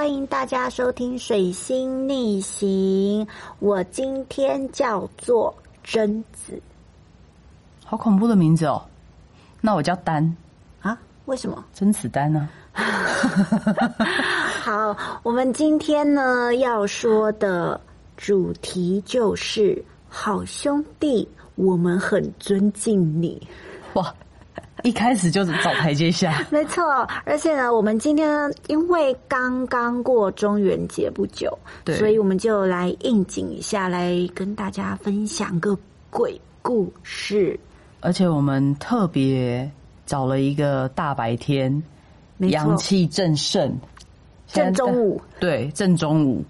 欢迎大家收听《水星逆行》。我今天叫做贞子好恐怖的名字哦。那我叫丹，啊？为什么？甄子丹呢、好，我们今天呢要说的主题就是好兄弟，我们很尊敬你。哇，一开始就是找台阶下。没错，而且呢，我们今天因为刚刚过中元节不久，对所以我们就来应景一下，来跟大家分享个鬼故事。而且我们特别找了一个大白天，阳气正盛，正中午，对，正中午。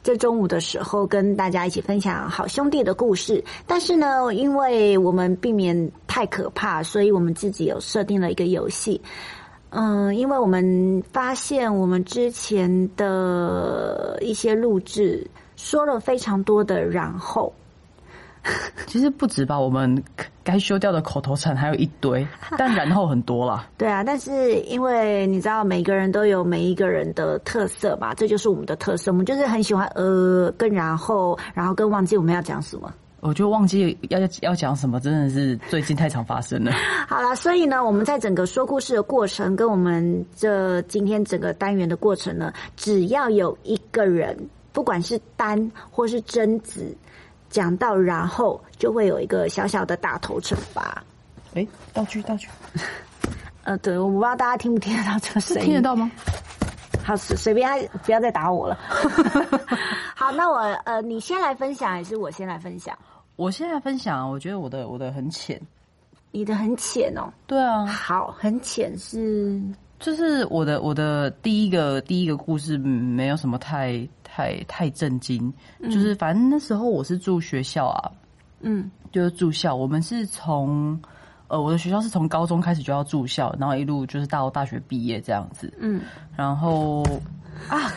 在中午的时候跟大家一起分享好兄弟的故事。但是呢，因为我们避免太可怕，所以我们自己有设定了一个游戏。嗯，因为我们发现我们之前的一些录制说了非常多的然后，其实不止吧，我们该修掉的口头禅还有一堆，但然后很多啦。对啊，但是因为你知道每个人都有每一个人的特色吧，这就是我们的特色。我们就是很喜欢呃跟然后，然后跟忘记我们要讲什么。我就忘记要要讲什么，真的是最近太常发生了。好了，所以呢，我们在整个说故事的过程，跟我们这今天整个单元的过程呢，只要有一个人，不管是单或是贞子，讲到然后，就会有一个小小的打头惩罚。哎、道具道具，呃，对，我不知道大家听不听得到这个声音，听得到吗？好，随随便他不要再打我了。好，那我呃，你先来分享，还是我先来分享？我现在分享，我觉得我的我的很浅。你的很浅哦。对啊，好，很浅是就是我的我的第一个第一个故事嗯没有什么太太太震惊，就是反正那时候我是住学校啊，嗯就是住校，我们是从呃我的学校是从高中开始就要住校，然后一路就是到大学毕业这样子，嗯，然后啊，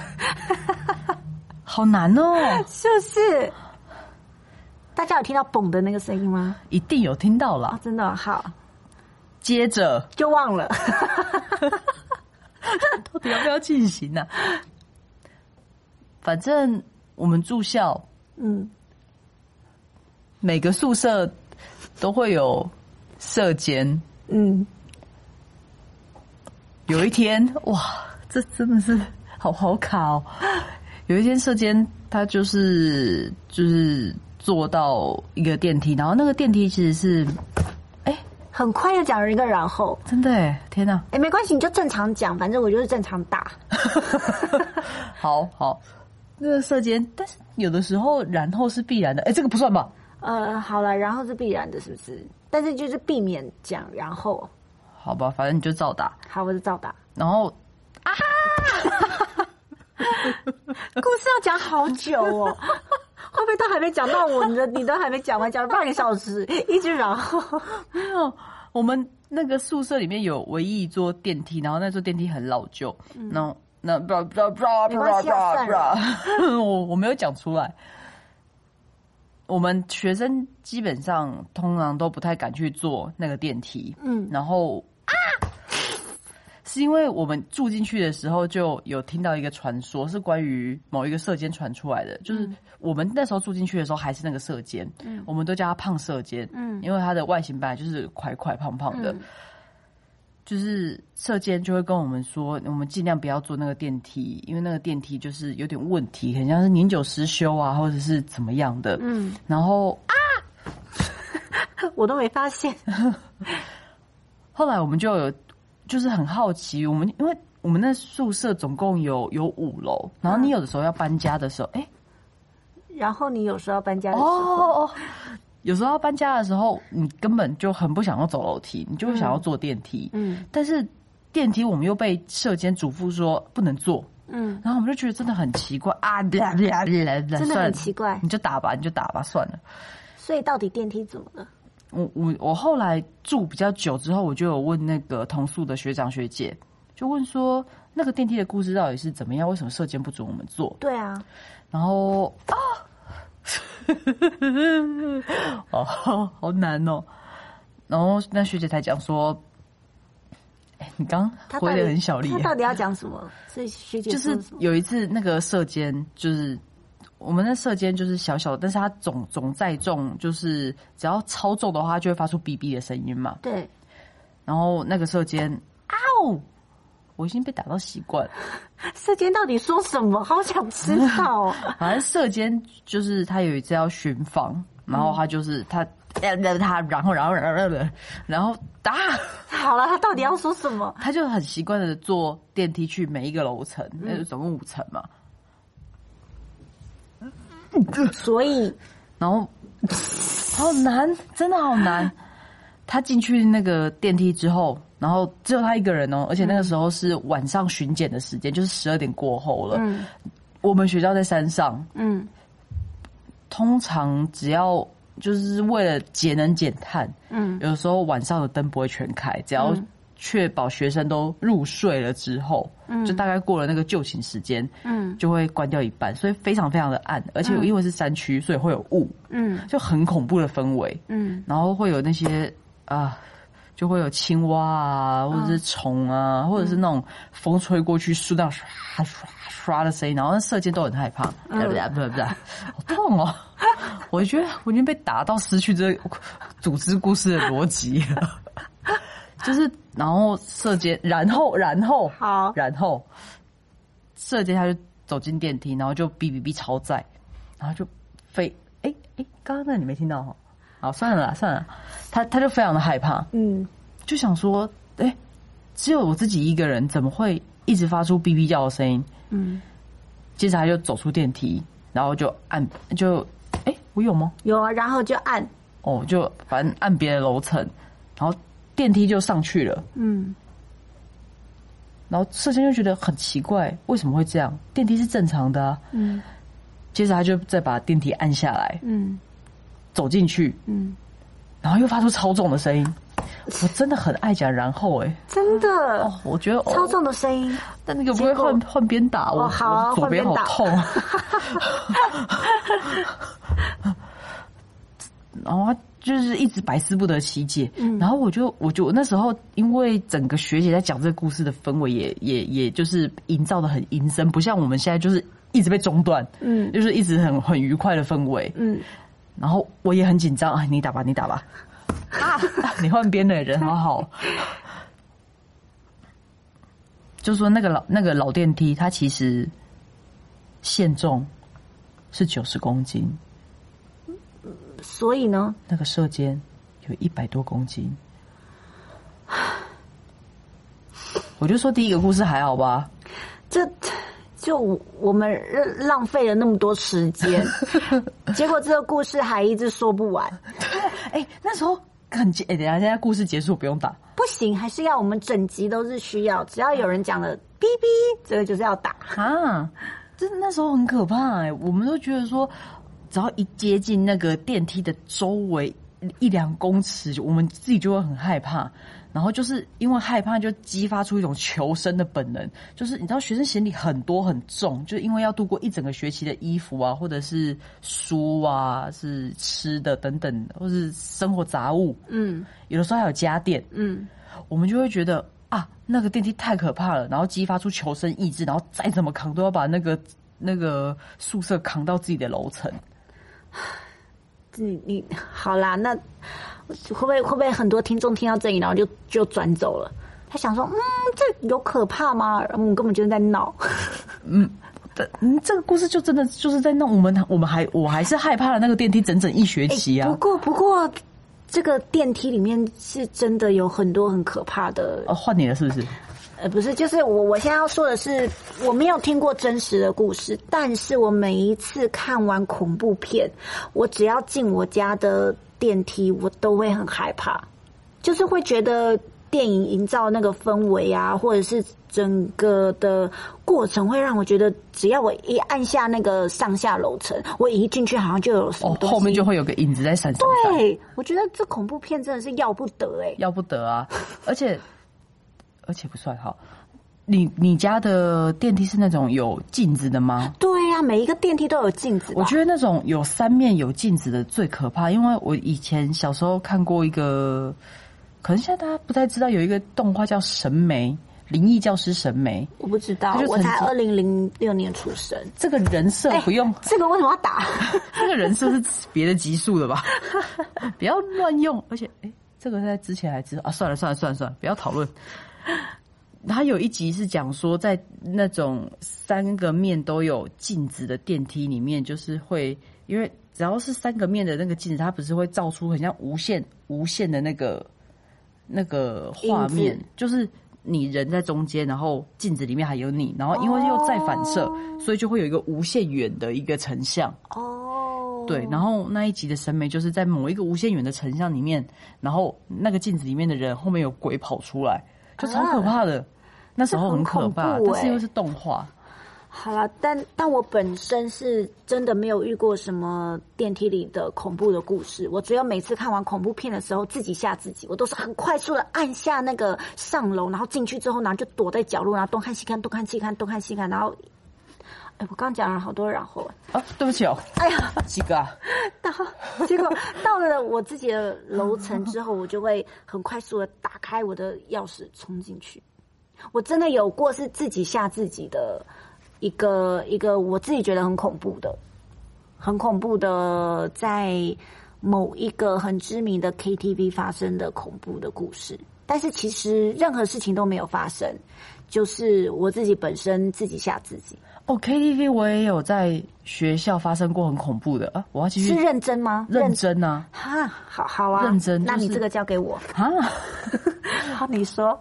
好难哦，是不是？大家有听到“嘣”的那个声音吗？一定有听到啊、啦。真的哦好，接着就忘了。到底要不要进行呢、反正我们住校，嗯，每个宿舍都会有舍监。嗯，有一天，哇，这真的是好好卡哦！有一天，射箭他就是就是坐到一个电梯，然后那个电梯其实是，哎、很快就讲了一个然后，真的哎，天哪！哎，没关系，你就正常讲，反正我就是正常打。好好，那个射箭，但是有的时候然后是必然的，哎、这个不算吧？呃，好了，然后是必然的，是不是？但是就是避免讲然后。好吧，反正你就照打，好，我就照打。然后啊 故事要讲好久哦，会不会都还没讲到我？你的你都还没讲完，讲了半个小时，一直然后。没有，我们那个宿舍里面有唯一一座电梯，然后那座电梯很老旧，然后那不不不不没关系啊算了不，我我没有讲出来。我们学生基本上通常都不太敢去坐那个电梯，嗯。然后啊，是因为我们住进去的时候就有听到一个传说，是关于某一个射间传出来的，就是我们那时候住进去的时候还是那个射间，嗯。我们都叫他胖射间，嗯。因为他的外形本来就是块块胖胖的，嗯就是射监就会跟我们说，我们尽量不要坐那个电梯，因为那个电梯就是有点问题，很像是年久失修啊，或者是怎么样的。嗯，然后啊！我都没发现。后来我们就有就是很好奇，我们因为我们那宿舍总共有有五楼，然后你有的时候要搬家的时候，哎、然后你有时候要搬家的时哦候，哦哦，有时候搬家的时候，你根本就很不想要走楼梯，你就会想要坐电梯。嗯但是电梯我们又被社监嘱咐说不能坐，嗯，然后我们就觉得真的很奇怪啊，真真的很奇怪你就打吧，你就打吧，算了。所以到底电梯怎么了？我我我后来住比较久之后，我就有问那个同宿的学长学姐，就问说那个电梯的故事到底是怎么样？为什么舍监不准我们坐？对啊，然后啊，哦，好难哦。然后那学姐才讲说，你刚回的很小力到底要讲什么？是学姐就是？有一次那个射箭，就是我们的射箭就是小小的，但是它总总载重就是只要超重的话，它就会发出哔哔的声音嘛。对，然后那个射箭，啊哦，我已经被打到习惯了。射箭到底说什么？好想知道哦。反正射箭就是他有一次要巡防，然后他就是他。呃，他然后然后然后然后然后打，好了，他到底要说什么？他就很习惯的坐电梯去每一个楼层，那就总共五层嘛。所以然后好难，真的好难。他进去那个电梯之后，然后只有他一个人哦，而且那个时候是晚上巡检的时间，就是十二点过后了。嗯。我们学校在山上，嗯。通常只要就是为了节能减碳，嗯。有时候晚上的灯不会全开，只要嗯。确保学生都入睡了之后，嗯。就大概过了那个就寝时间，嗯。就会关掉一半，所以非常非常的暗，而且嗯。因为是山区，所以会有雾，嗯。就很恐怖的氛围。嗯。然后会有那些啊，就会有青蛙啊，或者是虫啊，或者是那种风吹过去树那样刷刷刷的声音，然后那射箭都很害怕，嗯对不对？不对不对，好痛哦！我觉得我已经被打到失去这个组织故事的逻辑了。就是，然后射箭，然后，然后，好然后射箭，他就走进电梯，然后就哔哔哔超载，然后就飞，哎哎，刚刚那你没听到哈？好，算了啦，算了，他他就非常的害怕，嗯就想说，哎、只有我自己一个人，怎么会一直发出哔哔叫的声音？嗯，接着他就走出电梯，然后就按，就，哎、我有吗？有啊，然后就按哦，就反正按别的楼层，然后电梯就上去了。嗯然后射箭就觉得很奇怪，为什么会这样？电梯是正常的啊。嗯接着他就再把电梯按下来，嗯走进去，嗯，然后又发出超重的声音。我真的很爱讲然后哎、真的？哦，我觉得哦。超重的声音，但那个不会换换边打我，哦好啊我左边好换痛。然后就是一直百思不得其解，嗯。然后我就我就那时候因为整个学姐在讲这个故事的氛围也也也就是营造的很阴森，不像我们现在就是一直被中断，嗯。就是一直很很愉快的氛围，嗯然后我也很紧张啊，你打吧，你打吧，啊，你换边的人好好。就说那个老那个老电梯，它其实限重是九十公斤，所以呢，那个射箭有一百多公斤。我就说第一个故事还好吧，这就我们浪费了那么多时间，结果这个故事还一直说不完。哎、那时候很结，哎、等下现在故事结束不用打，不行，还是要我们整集都是需要，只要有人讲了哔哔，这个就是要打。啊，这那时候很可怕哎、我们都觉得说，只要一接近那个电梯的周围一两公尺，我们自己就会很害怕。然后就是因为害怕，就激发出一种求生的本能。就是你知道，学生行李很多很重，就是因为要度过一整个学期的衣服啊，或者是书啊，是吃的等等，或是生活杂物，嗯有的时候还有家电。嗯，我们就会觉得啊，那个电梯太可怕了，然后激发出求生意志，然后再怎么扛都要把那个那个宿舍扛到自己的楼层。你你好啦，那会不会会不会很多听众听到这里，然后就就转走了？他想说，嗯，这有可怕吗？我们根本就是在闹。嗯嗯，这个故事就真的就是在闹我们我们还我还是害怕了那个电梯整整一学期啊。不过不过，这个电梯里面是真的有很多很可怕的哦，换你了是不是？呃，不是，就是我我现在要说的是，我没有听过真实的故事，但是我每一次看完恐怖片，我只要进我家的电梯，我都会很害怕，就是会觉得电影营造那个氛围啊，或者是整个的过程，会让我觉得，只要我一按下那个上下楼层，我一进去好像就有什么哦，后面就会有个影子在闪闪闪，对，我觉得这恐怖片真的是要不得哎、要不得啊！而且而且不算哈，你你家的电梯是那种有镜子的吗？对呀、每一个电梯都有镜子，我觉得那种有三面有镜子的最可怕，因为我以前小时候看过一个可能现在大家不太知道有一个动画叫《神眉》，灵异教师神眉，我不知道，我才曾二零零六年出生。这个人设哎不用，这个为什么要打？这个人设是别的集数的吧？不要乱用，而且哎、这个在之前还知道啊，算了算了算了算了，不要讨论。他有一集是讲说，在那种三个面都有镜子的电梯里面，就是会因为只要是三个面的那个镜子，它不是会照出很像无限无限的那个那个画面，就是你人在中间，然后镜子里面还有你，然后因为又再反射，所以就会有一个无限远的一个成像。哦，对，然后那一集的审美就是在某一个无限远的成像里面，然后那个镜子里面的人后面有鬼跑出来，就超可怕的。那时候很可怕，但是因为是动画，好了，但但我本身是真的没有遇过什么电梯里的恐怖的故事。我只有每次看完恐怖片的时候，自己吓自己，我都是很快速的按下那个上楼，然后进去之后，然后就躲在角落，然后东看西看，东看西看，东看西看，然后，哎，我刚刚讲了好多然后，啊，对不起哦，哎呀，几个啊？到结果到了我自己的楼层之后，我就会很快速的打开我的钥匙冲进去。我真的有过是自己吓自己的一个一个我自己觉得很恐怖的，很恐怖的在某一个很知名的 KTV 发生的恐怖的故事。但是其实任何事情都没有发生，就是我自己本身自己吓自己。哦，KTV 我也有在学校发生过很恐怖的啊！我要继续是认真吗？认真啊哈，好好啊，认真就是那你这个交给我。啊！好，你说。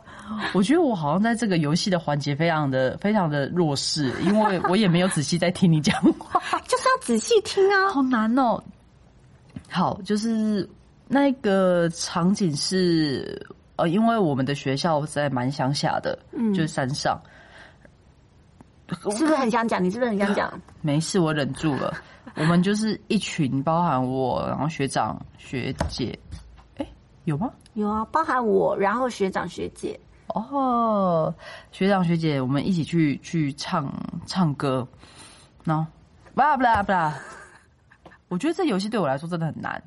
我觉得我好像在这个游戏的环节非常的非常的弱势，因为我也没有仔细在听你讲话。就是要仔细听啊。好难哦。好，就是那个场景是呃，因为我们的学校在蛮乡下的，嗯，就是山上。是不是很想讲？你是不是很想讲？没事，我忍住了。我们就是一群，包含我，然后学长学姐，哎，有吗？有啊，包含我，然后学长学姐。哦，学长学姐，我们一起去去唱唱歌，然后不啦不啦不啦。我觉得这游戏对我来说真的很难。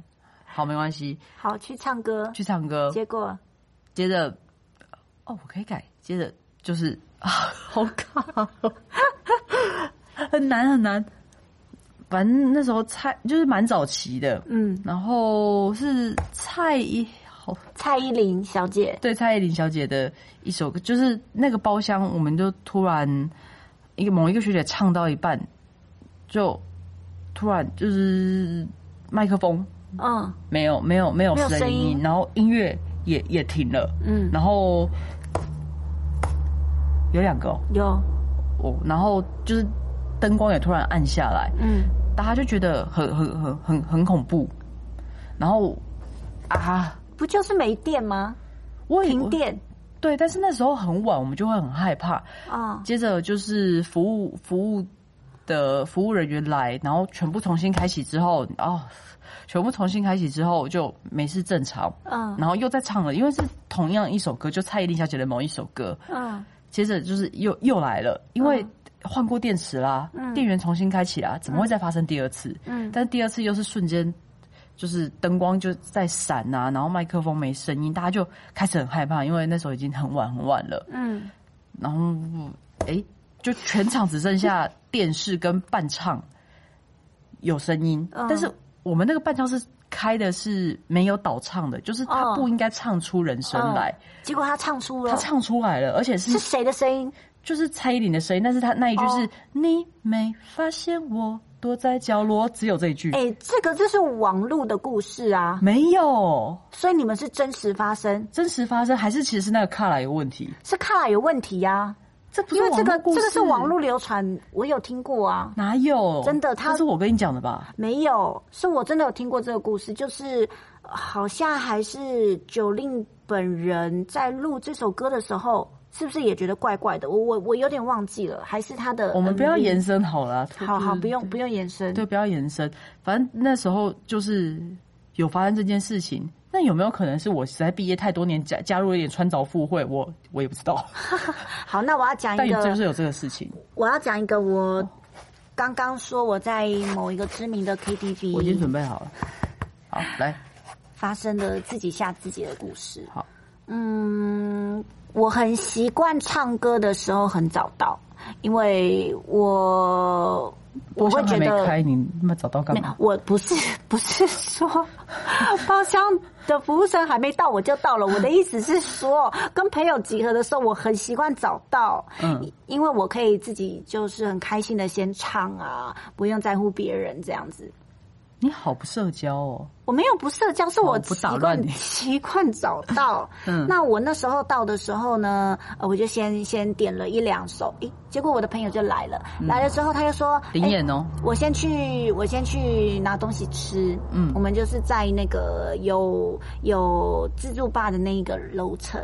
好，没关系，好，去唱歌。去唱歌。结果接着，哦，我可以改。接着就是啊，好卡哦，很难很难。反正那时候蔡就是蛮早期的，嗯，然后是蔡依好。蔡依林小姐，对蔡依林小姐的一首歌，就是那个包厢，我们就突然一个某一个学姐唱到一半，就突然就是麦克风。嗯。没有没有没有声音。然后音乐也也停了，嗯，然后有两个。哦，有，哦然后就是灯光也突然暗下来，嗯。大家就觉得很很很很很恐怖，然后啊，不就是没电吗？我也停电。对，但是那时候很晚，我们就会很害怕。啊，接着就是服务服务的服务人员来，然后全部重新开启之后，哦，全部重新开启之后就没事正常，嗯。然后又在唱了，因为是同样一首歌，就蔡依林小姐的某一首歌，嗯接着就是又又来了，因为换过电池啦，电源重新开启啦，怎么会再发生第二次？嗯。但第二次又是瞬间，就是灯光就在闪啊，然后麦克风没声音，大家就开始很害怕，因为那时候已经很晚很晚了。嗯，然后，哎，就全场只剩下电视跟伴唱有声音，嗯。但是我们那个伴唱是开的是没有导唱的，就是他哦。不应该唱出人声来，结果他唱出了，他唱出来了，而且是是谁的声音？就是蔡依林的声音，但是他那一句是、哦你没发现我躲在角落，只有这一句，哎，这个就是网络的故事啊，没有。所以你们是真实发生，真实发生，还是其实是那个卡拉有问题？是卡拉有问题呀、这不是因为这个这个是网络流传，我有听过啊。哪有？真的他这是我跟你讲的吧？没有，是我真的有听过这个故事，就是呃好像还是九令本人在录这首歌的时候，是不是也觉得怪怪的？我我我有点忘记了，还是他的我们不要延伸好了，好好不用不用延伸。对，不要延伸。反正那时候就是有发生这件事情。那有没有可能是我实在毕业太多年加加入了一点穿凿附会？我我也不知道，好，那我要讲一个，有就是有这个事情。我要讲一个我刚刚说我在某一个知名的 KTV，我已经准备好了。好，来，发生的自己吓自己的故事。好，嗯，我很习惯唱歌的时候很早到，因为我我会觉得开，你那么早到干嘛？，我不是不是说 包厢的服务生还没到我就到了。我的意思是说，跟朋友集合的时候，我很习惯早到，嗯，因为我可以自己就是很开心的先唱啊，不用在乎别人这样子。你好不社交哦。我没有不社交，是我习惯打乱你习惯早到。嗯那我那时候到的时候呢，呃我就先先点了一两首，诶，结果我的朋友就来了，来了之后他就说，诶灵眼哦，我先去，我先去拿东西吃。嗯我们就是在那个有有自助吧的那一个楼层。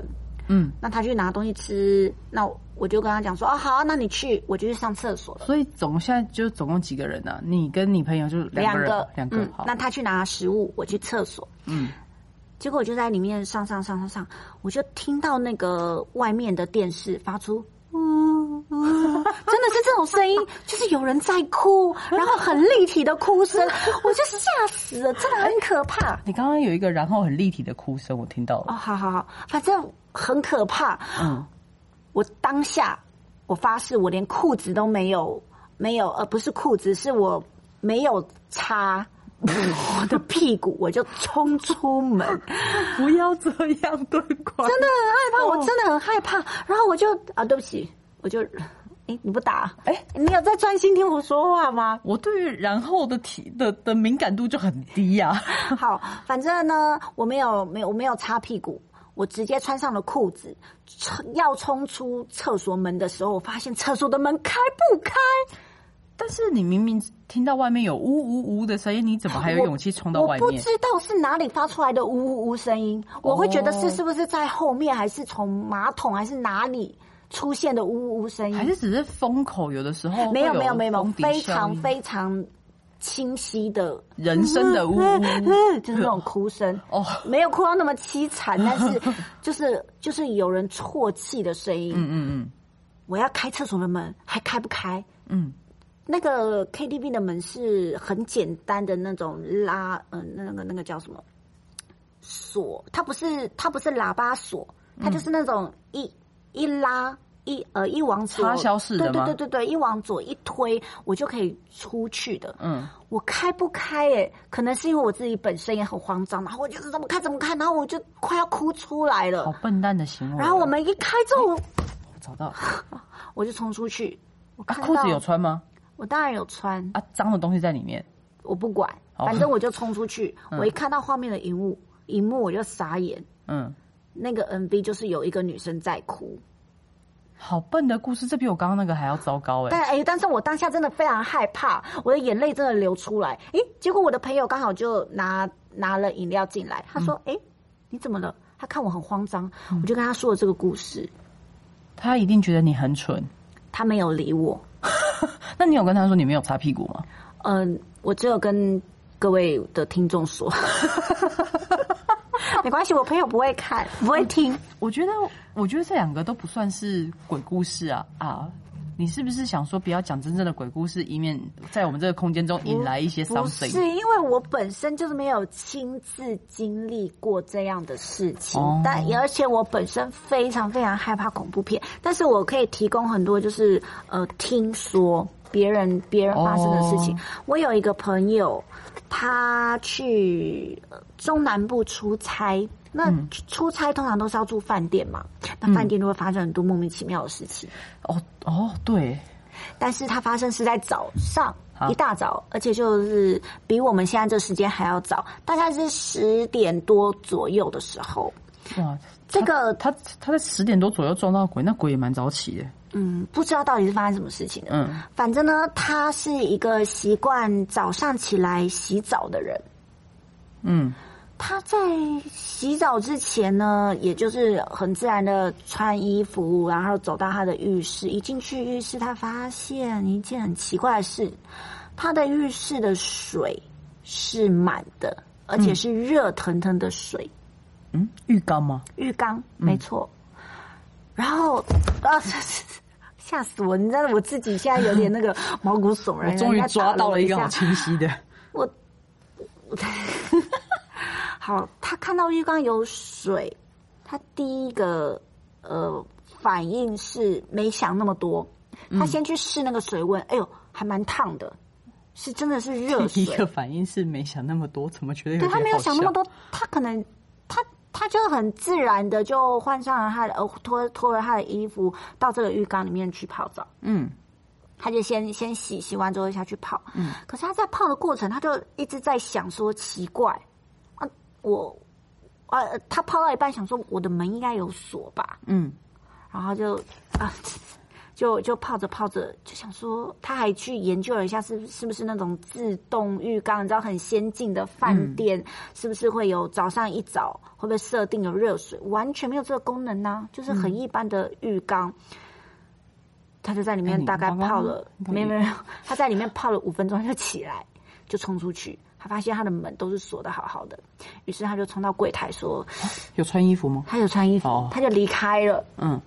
嗯，那他去拿东西吃，那我就跟他讲说，哦，好，那你去，我就去上厕所了。所以总现在就总共几个人啊？你跟你朋友就两个两个。嗯，那他去拿食物，我去厕所。嗯，结果我就在里面上上上上上，我就听到那个外面的电视发出。真的是这种声音，就是有人在哭，然后很立体的哭声，我就吓死了，真的很可怕。你刚刚有一个然后很立体的哭声，我听到了哦，好好好，反正很可怕。嗯，我当下，我发誓，我连裤子都没有，没有，呃，不是裤子，是我没有擦我的屁股，我就冲出门。不要这样对怪。真的很害怕，哦我真的很害怕。然后我就啊，对不起，我就，哎，你不打，哎你有在专心听我说话吗？我对于然后的体的的敏感度就很低呀、好，反正呢，我没有没有我没有擦屁股，我直接穿上了裤子，冲要冲出厕所门的时候，我发现厕所的门开不开，但是你明明听到外面有呜呜呜的声音，你怎么还有勇气冲到外面？我不知道是哪里发出来的呜呜呜声音，我会觉得是哦是不是在后面，还是从马桶，还是哪里出现的呜呜呜声音？还是只是风口？有的时候没有没有没有非常非常清晰的人生的呜呜 就是那种哭声。哦，没有哭到那么凄惨，但是就是就是有人啜泣的声音。嗯嗯我要开厕所的门还开不开。嗯那个 KTV 的门是很简单的那种拉，嗯、那个那个叫什么锁？它不是它不是喇叭锁，它就是那种一一拉一呃一往左插销式的对对对对对，一往左一推，我就可以出去的。嗯，我开不开哎、可能是因为我自己本身也很慌张，然后我就是怎么开怎么开，然后我就快要哭出来了。好笨蛋的行为哦。然后我们一开之后，我找到 我就冲出去，我裤子有穿吗？我当然有穿，啊，脏的东西在里面。我不管，哦反正我就冲出去。我一看到画面的荧幕，荧幕我就傻眼。嗯，那个 MV 就是有一个女生在哭，好笨的故事，这比我刚刚那个还要糟糕哎。但哎、但是我当下真的非常害怕，我的眼泪真的流出来。诶，结果我的朋友刚好就拿拿了饮料进来，他说：“嗯诶，你怎么了？”他看我很慌张，我就跟他说了这个故事，他一定觉得你很蠢。他没有理我。那你有跟他说你没有擦屁股吗？嗯、我只有跟各位的听众说，没关系，我朋友不会看，不会听。我觉得，我觉得这两个都不算是鬼故事啊啊！你是不是想说不要讲真正的鬼故事，以免在我们这个空间中引来一些不 something？是因为我本身就是没有亲自经历过这样的事情，哦但而且我本身非常非常害怕恐怖片，但是我可以提供很多就是呃听说别人别人发生的事情。哦我有一个朋友，他去呃中南部出差。那嗯出差通常都是要住饭店嘛，那饭店就会发生很多莫名其妙的事情。哦哦，对，但是它发生是在早上一大早，而且就是比我们现在这时间还要早，大概是十点多左右的时候。哇，这个他他在十点多左右撞到鬼，那鬼也蛮早起的。嗯，不知道到底是发生什么事情的。嗯反正呢，他是一个习惯早上起来洗澡的人。嗯他在洗澡之前呢，也就是很自然的穿衣服，然后走到他的浴室。一进去浴室，他发现一件很奇怪的事：他的浴室的水是满的，而且是热腾腾的水，嗯，浴缸吗？浴缸，没错。然后啊，吓死我！你知道我自己现在有点那个毛骨悚然。我终于抓到了一个好清晰的。我，我 好，他看到浴缸有水，他第一个呃反应是没想那么多，他先去试那个水温，哎呦，还蛮烫的，是真的是热水。第一个反应是没想那么多，怎么觉得有对他没有想那么多，他可能他他就很自然的就换上了他的呃脱脱了他的衣服到这个浴缸里面去泡澡。嗯，他就先先洗，洗完之后下去泡。嗯，可是他在泡的过程，他就一直在想说奇怪啊，我呃，他泡到一半想说我的门应该有锁吧，嗯，然后就啊。就就泡着泡着，就想说，他还去研究了一下，是是不是那种自动浴缸？你知道很先进的饭店，是不是会有早上一早会不会设定有热水？完全没有这个功能呢、就是很一般的浴缸。他就在里面大概泡了，没有没有，没有 他在里面泡了五分钟就起来，就冲出去，他发现他的门都是锁的好好的，于是他就冲到柜台说有穿衣服吗？他有穿衣服，哦他就离开了。嗯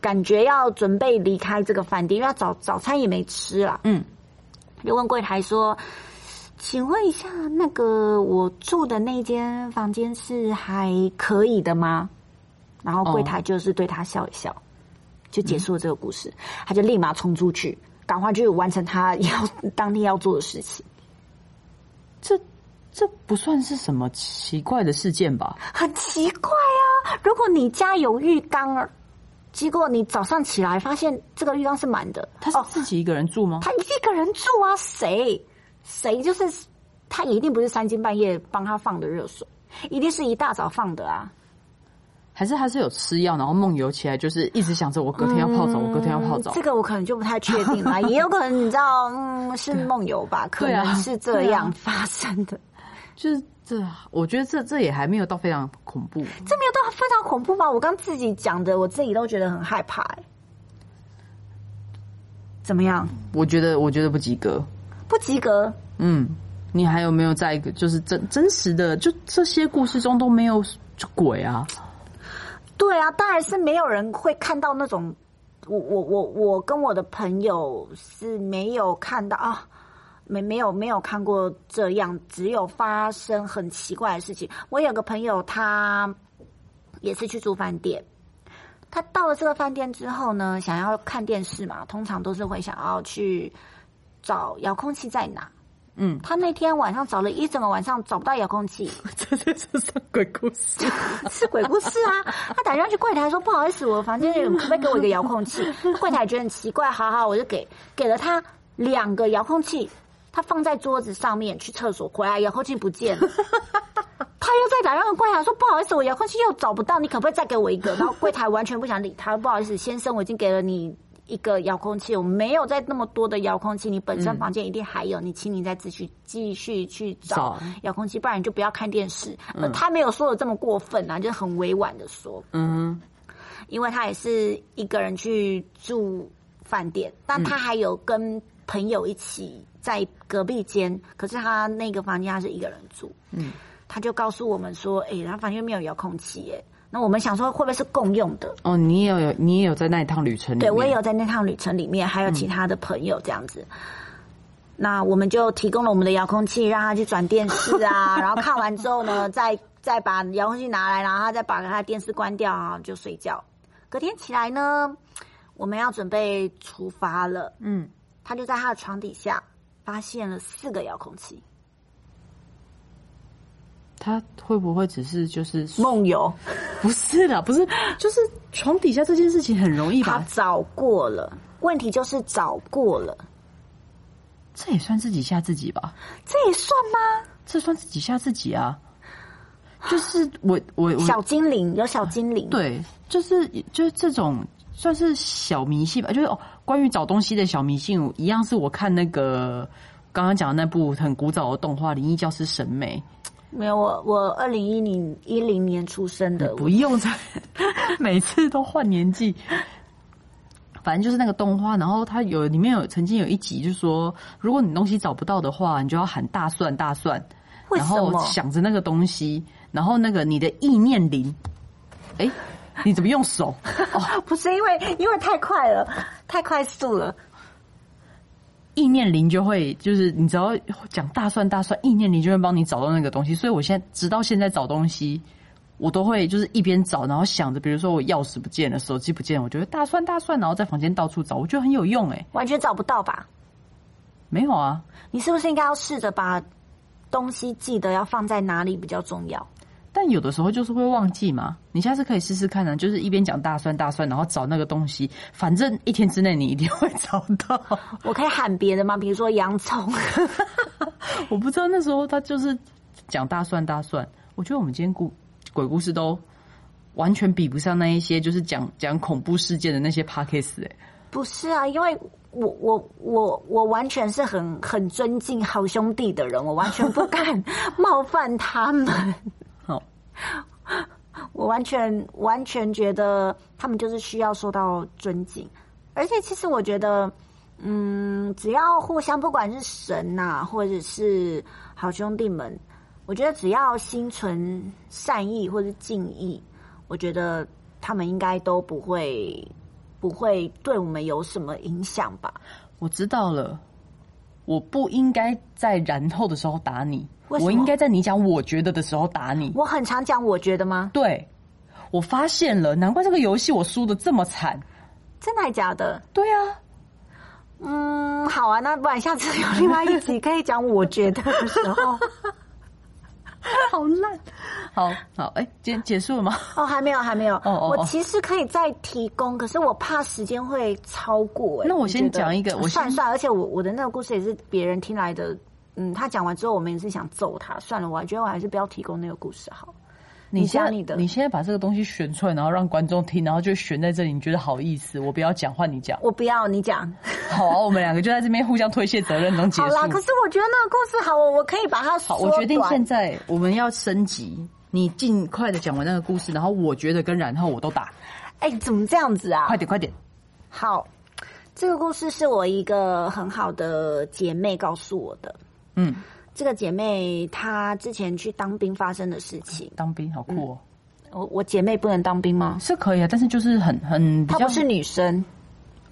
感觉要准备离开这个饭店，因为他早早餐也没吃啦，嗯，就问柜台说：“请问一下，那个我住的那间房间是还可以的吗？”然后柜台就是对他笑一笑，就结束了这个故事。他就立马冲出去，赶快去完成他 要当天要做的事情。这这不算是什么奇怪的事件吧？很奇怪啊！如果你家有浴缸，结果你早上起来发现这个浴缸是满的，他是自己一个人住吗？他一个人住啊，谁谁就是他一定不是三更半夜帮他放的热水，一定是一大早放的啊。还是他是有吃药，然后梦游起来，就是一直想着我隔天要泡澡，我隔天要泡澡嗯这。个我可能就不太确定了，也有可能你知道，嗯，是梦游吧，可能是这样发生的。就是这，我觉得这这也还没有到非常恐怖。这没有到非常恐怖吧？我刚自己讲的，我自己都觉得很害怕、欸。怎么样？我觉得我觉得不及格。不及格？嗯，你还有没有在一个就是真真实的，就这些故事中都没有鬼啊？对啊，当然是没有人会看到那种。我我我我跟我的朋友是没有看到啊，没没有没有看过这样，只有发生很奇怪的事情。我有个朋友，他也是去住饭店，他到了这个饭店之后呢，想要看电视嘛，通常都是会想要去找遥控器在哪。嗯，他那天晚上找了一整个晚上找不到遥控器，这这这是鬼故事。是鬼故事啊！他打电话去柜台说：“不好意思，我房间里可不可以给我一个遥控器？” 柜台觉得很奇怪，好好，我就给给了他两个遥控器，他放在桌子上面，去厕所回来遥控器不见了。他又再打电话给柜台说：“不好意思，我遥控器又找不到，你可不可以再给我一个？”然后柜台完全不想理他，不好意思，先生，我已经给了你。一个遥控器，我没有在那么多的遥控器，你本身房间一定还有，你请你再继续继续去找找。遥控器，不然你就不要看电视。呃他没有说的这么过分啊，就是很委婉的说，嗯因为他也是一个人去住饭店，但他还有跟朋友一起在隔壁间，可是他那个房间他是一个人住，嗯，他就告诉我们说，哎、他房间没有遥控器，哎，那我们想说会不会是共用的？哦，你也有你也有在那一趟旅程里面，对我也有在那趟旅程里面，还有其他的朋友这样子。那我们就提供了我们的遥控器，让他去转电视啊，然后看完之后呢，再再把遥控器拿来，然后他再把他的电视关掉啊，就睡觉。隔天起来呢，我们要准备出发了，嗯，他就在他的床底下发现了四个遥控器，他会不会只是就是梦游。不是啦，不是，就是床底下这件事情很容易吧？他找过了，问题就是找过了，这也算自己吓自己吧？这也算吗？这算自己吓自己啊！就是我我我小精灵有小精灵，对，就是就是这种算是小迷信吧，就是哦，关于找东西的小迷信，一样是我看那个刚刚讲的那部很古早的动画《灵异教师审美没有我，我二零一零一零年出生的，》，不用再 每次都换年纪。反正就是那个动画，然后它有里面有曾经有一集，就说，如果你东西找不到的话，你就要喊大蒜大蒜，然后？想着那个东西，然后那个你的意念灵，哎，你怎么用手？哦，不是因为因为太快了，太快速了。意念灵就会就是你只要讲大蒜大蒜，意念灵就会帮你找到那个东西。所以我现在直到现在找东西，我都会就是一边找，然后想着，比如说我钥匙不见了，手机不见，我觉得大蒜大蒜，然后在房间到处找，我觉得很有用哎、完全找不到吧？没有啊，你是不是应该要试着把东西记得要放在哪里比较重要？但有的时候就是会忘记嘛。你下次可以试试看呢、就是一边讲大蒜大蒜，然后找那个东西，反正一天之内你一定会找到。我可以喊别的吗？比如说洋葱。我不知道那时候他就是讲大蒜大蒜，我觉得我们今天故鬼故事都完全比不上那一些就是讲讲恐怖事件的那些哎、不是啊，因为我我我我完全是很很尊敬好兄弟的人，我完全不敢 冒犯他们。我完全完全觉得他们就是需要受到尊敬，而且其实我觉得，嗯，只要互相，不管是神呐、或者是好兄弟们，我觉得只要心存善意或者敬意，我觉得他们应该都不会不会对我们有什么影响吧？我知道了。我不应该在然后的时候打你，我应该在你讲我觉得的时候打你。我很常讲，我觉得吗？对，我发现了，难怪这个游戏我输的这么惨。真的还假的？对啊，嗯，好啊，那不然下次有另外一集可以讲我觉得的时候。好烂。好好，哎、今天结束了吗？哦，还没有，还没有。哦哦我其实可以再提供，可是我怕时间会超过、哎那我先讲一个我先算了算，而且我我的那个故事也是别人听来的。嗯，他讲完之后，我们也是想揍他。算了，我还觉得我还是不要提供那个故事好。你讲你的你现在把这个东西选出来，然后让观众听，然后就选在这里，你觉得好意思？我不要讲，换你讲。我不要你讲。好啊，我们两个就在这边互相推卸责任能结束。好啦，可是我觉得那个故事好，我我可以把它好，缩我决定现在我们要升级，你尽快的讲完那个故事，然后我觉得跟然后我都打，哎、怎么这样子啊？快点快点。好，这个故事是我一个很好的姐妹告诉我的。嗯，这个姐妹她之前去当兵发生的事情，当兵好酷哦，我我姐妹不能当兵吗？是可以啊，但是就是很很比较她不是女生，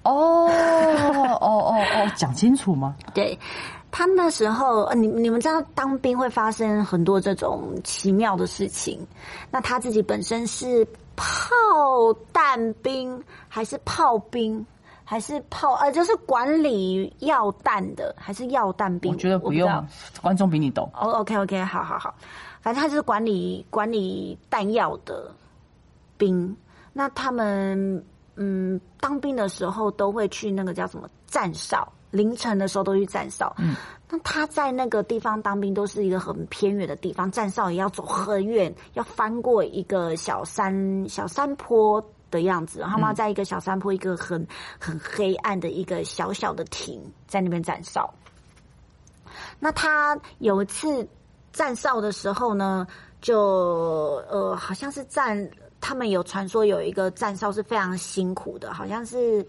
哦哦哦哦，讲清楚吗？对。她那时候，呃你你们知道当兵会发生很多这种奇妙的事情。那她自己本身是炮弹兵，还是炮兵，还是炮呃，就是管理药弹的，还是药弹兵？我觉得不用观众比你懂。哦，OK OK，好好好，反正他就是管理管理弹药的兵。那他们嗯，当兵的时候都会去那个叫什么站哨，凌晨的时候都去站哨。嗯，那他在那个地方当兵都是一个很偏远的地方，站哨也要走很远，要翻过一个小山小山坡。的样子，然后妈在一个小山坡，一个很很黑暗的一个小小的亭，在那边站哨。那他有一次站哨的时候呢，就呃，好像是站，他们有传说有一个站哨是非常辛苦的，好像是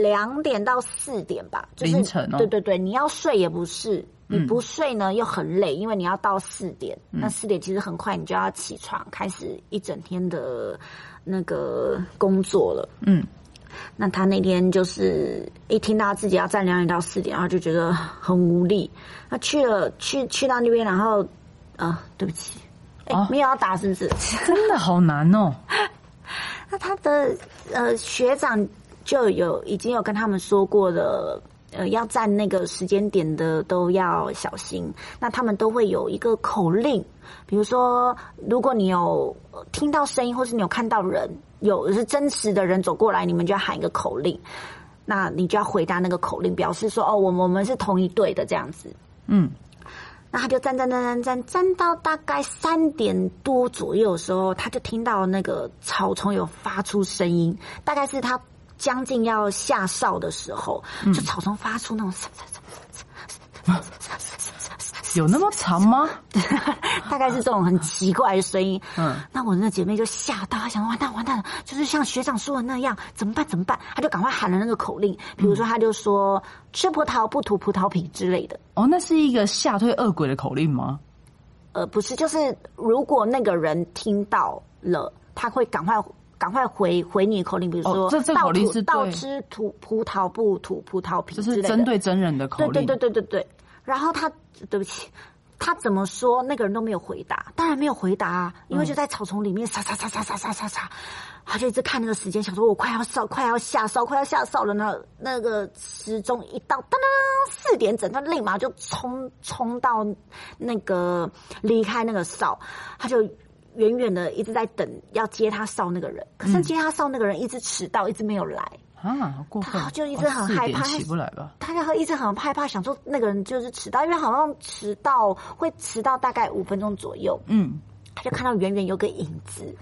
两点到四点吧，就是凌晨哦对对对，你要睡也不是。你不睡呢又很累，因为你要到四点，那四点其实很快你就要起床，开始一整天的那个工作了。嗯，那他那天就是一听到自己要站两点到四点，然后就觉得很无力。他去了去去到那边，然后啊、对不起，没有要打是不是？真的好难哦。那他的呃学长就有已经有跟他们说过的。呃，要站那个时间点的都要小心。那他们都会有一个口令，比如说，如果你有呃听到声音，或是你有看到人，有是真实的人走过来，你们就要喊一个口令。那你就要回答那个口令，表示说哦，我们我们是同一队的这样子。嗯，那他就站站站站站站到大概三点多左右的时候，他就听到那个草丛有发出声音，大概是他将近要下哨的时候，就草丛发出那种有那么长吗？大概是这种很奇怪的声音。嗯，那我那姐妹就吓到，她想完蛋完蛋了，就是像学长说的那样，怎么办怎么办？她就赶快喊了那个口令，比如说她就说、吃葡萄不吐葡萄皮之类的。哦，那是一个吓退恶鬼的口令吗？呃，不是，就是如果那个人听到了，他会赶快赶快回回你口令，比如说、哦这这口令是倒对吃吐葡萄不吐葡萄皮这是针对真人的口令。对对对对对对。然后他对不起，他怎么说，那个人都没有回答，当然没有回答啊，因为就在草丛里面，杀杀杀杀杀杀杀杀，他就一直看那个时间，想说我快要烧，快要下烧，快要下烧了呢。那个时钟一到，当当四点整，他立马就冲冲到那个离开那个哨，他就远远的一直在等要接他哨那个人，可是接他哨那个人一直迟到，一直没有来。啊，好过分！他就一直很害怕，哦起不来吧？他就一直很害怕，想说那个人就是迟到，因为好像迟到会迟到大概五分钟左右。嗯，他就看到远远有个影子，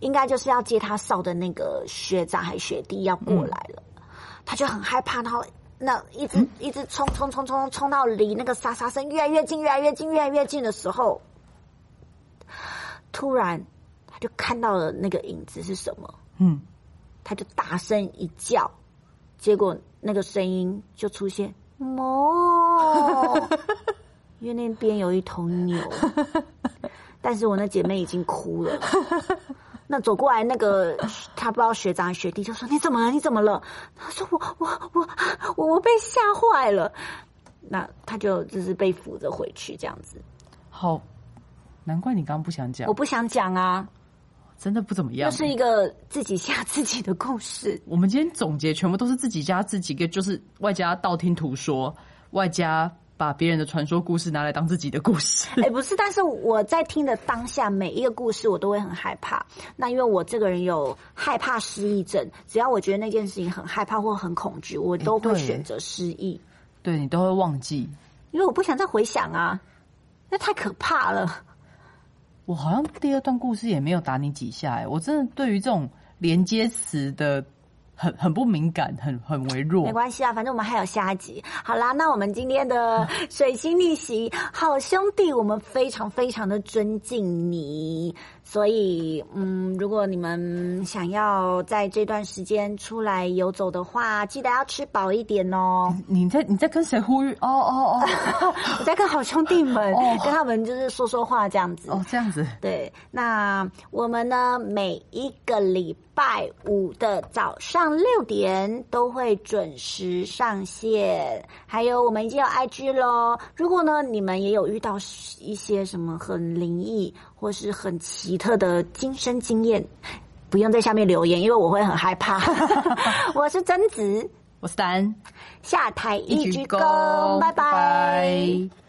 应该就是要接他哨的那个学长还学弟要过来了，他就很害怕，然后那一直、一直冲冲冲冲冲到离那个沙沙声越来越近、越来越近、越来越近的时候，突然他就看到了那个影子是什么，嗯，他就大声一叫，结果那个声音就出现“哞”，因为那边有一头牛，但是我那姐妹已经哭了。那走过来那个他不知道学长学弟就说：“你怎么了？你怎么了？”他说：“我我我我我被吓坏了。”那他就就是被扶着回去这样子。好，难怪你刚刚不想讲我，不想讲啊，真的不怎么样。就是一个自己吓自己的故事。我们今天总结全部都是自己加自己，个就是外加道听途说，外加把别人的传说故事拿来当自己的故事。哎、不是，但是我在听的当下，每一个故事我都会很害怕。那因为我这个人有害怕失忆症，只要我觉得那件事情很害怕或很恐惧，我都会选择失忆，对你都会忘记。因为我不想再回想啊，那太可怕了。我好像第二段故事也没有打你几下、哎，我真的对于这种连接词的很很不敏感，很很微弱没。关系啊，反正我们还有下一集。好啦，那我们今天的水星逆袭，好兄弟，我们非常非常的尊敬你。所以，嗯，如果你们想要在这段时间出来游走的话，记得要吃饱一点哦。你在你在跟谁呼吁？哦哦哦 我在跟好兄弟们、哦跟他们就是说说话这样子。哦，这样子。对，那我们呢，每一个礼拜五的早上六点都会准时上线。还有，我们已经有 IG 喽。如果呢，你们也有遇到一些什么很灵异或是很奇特的今生经验，不用在下面留言，因为我会很害怕。我是贞子，我是丹，下台一鞠鞠躬，拜。拜拜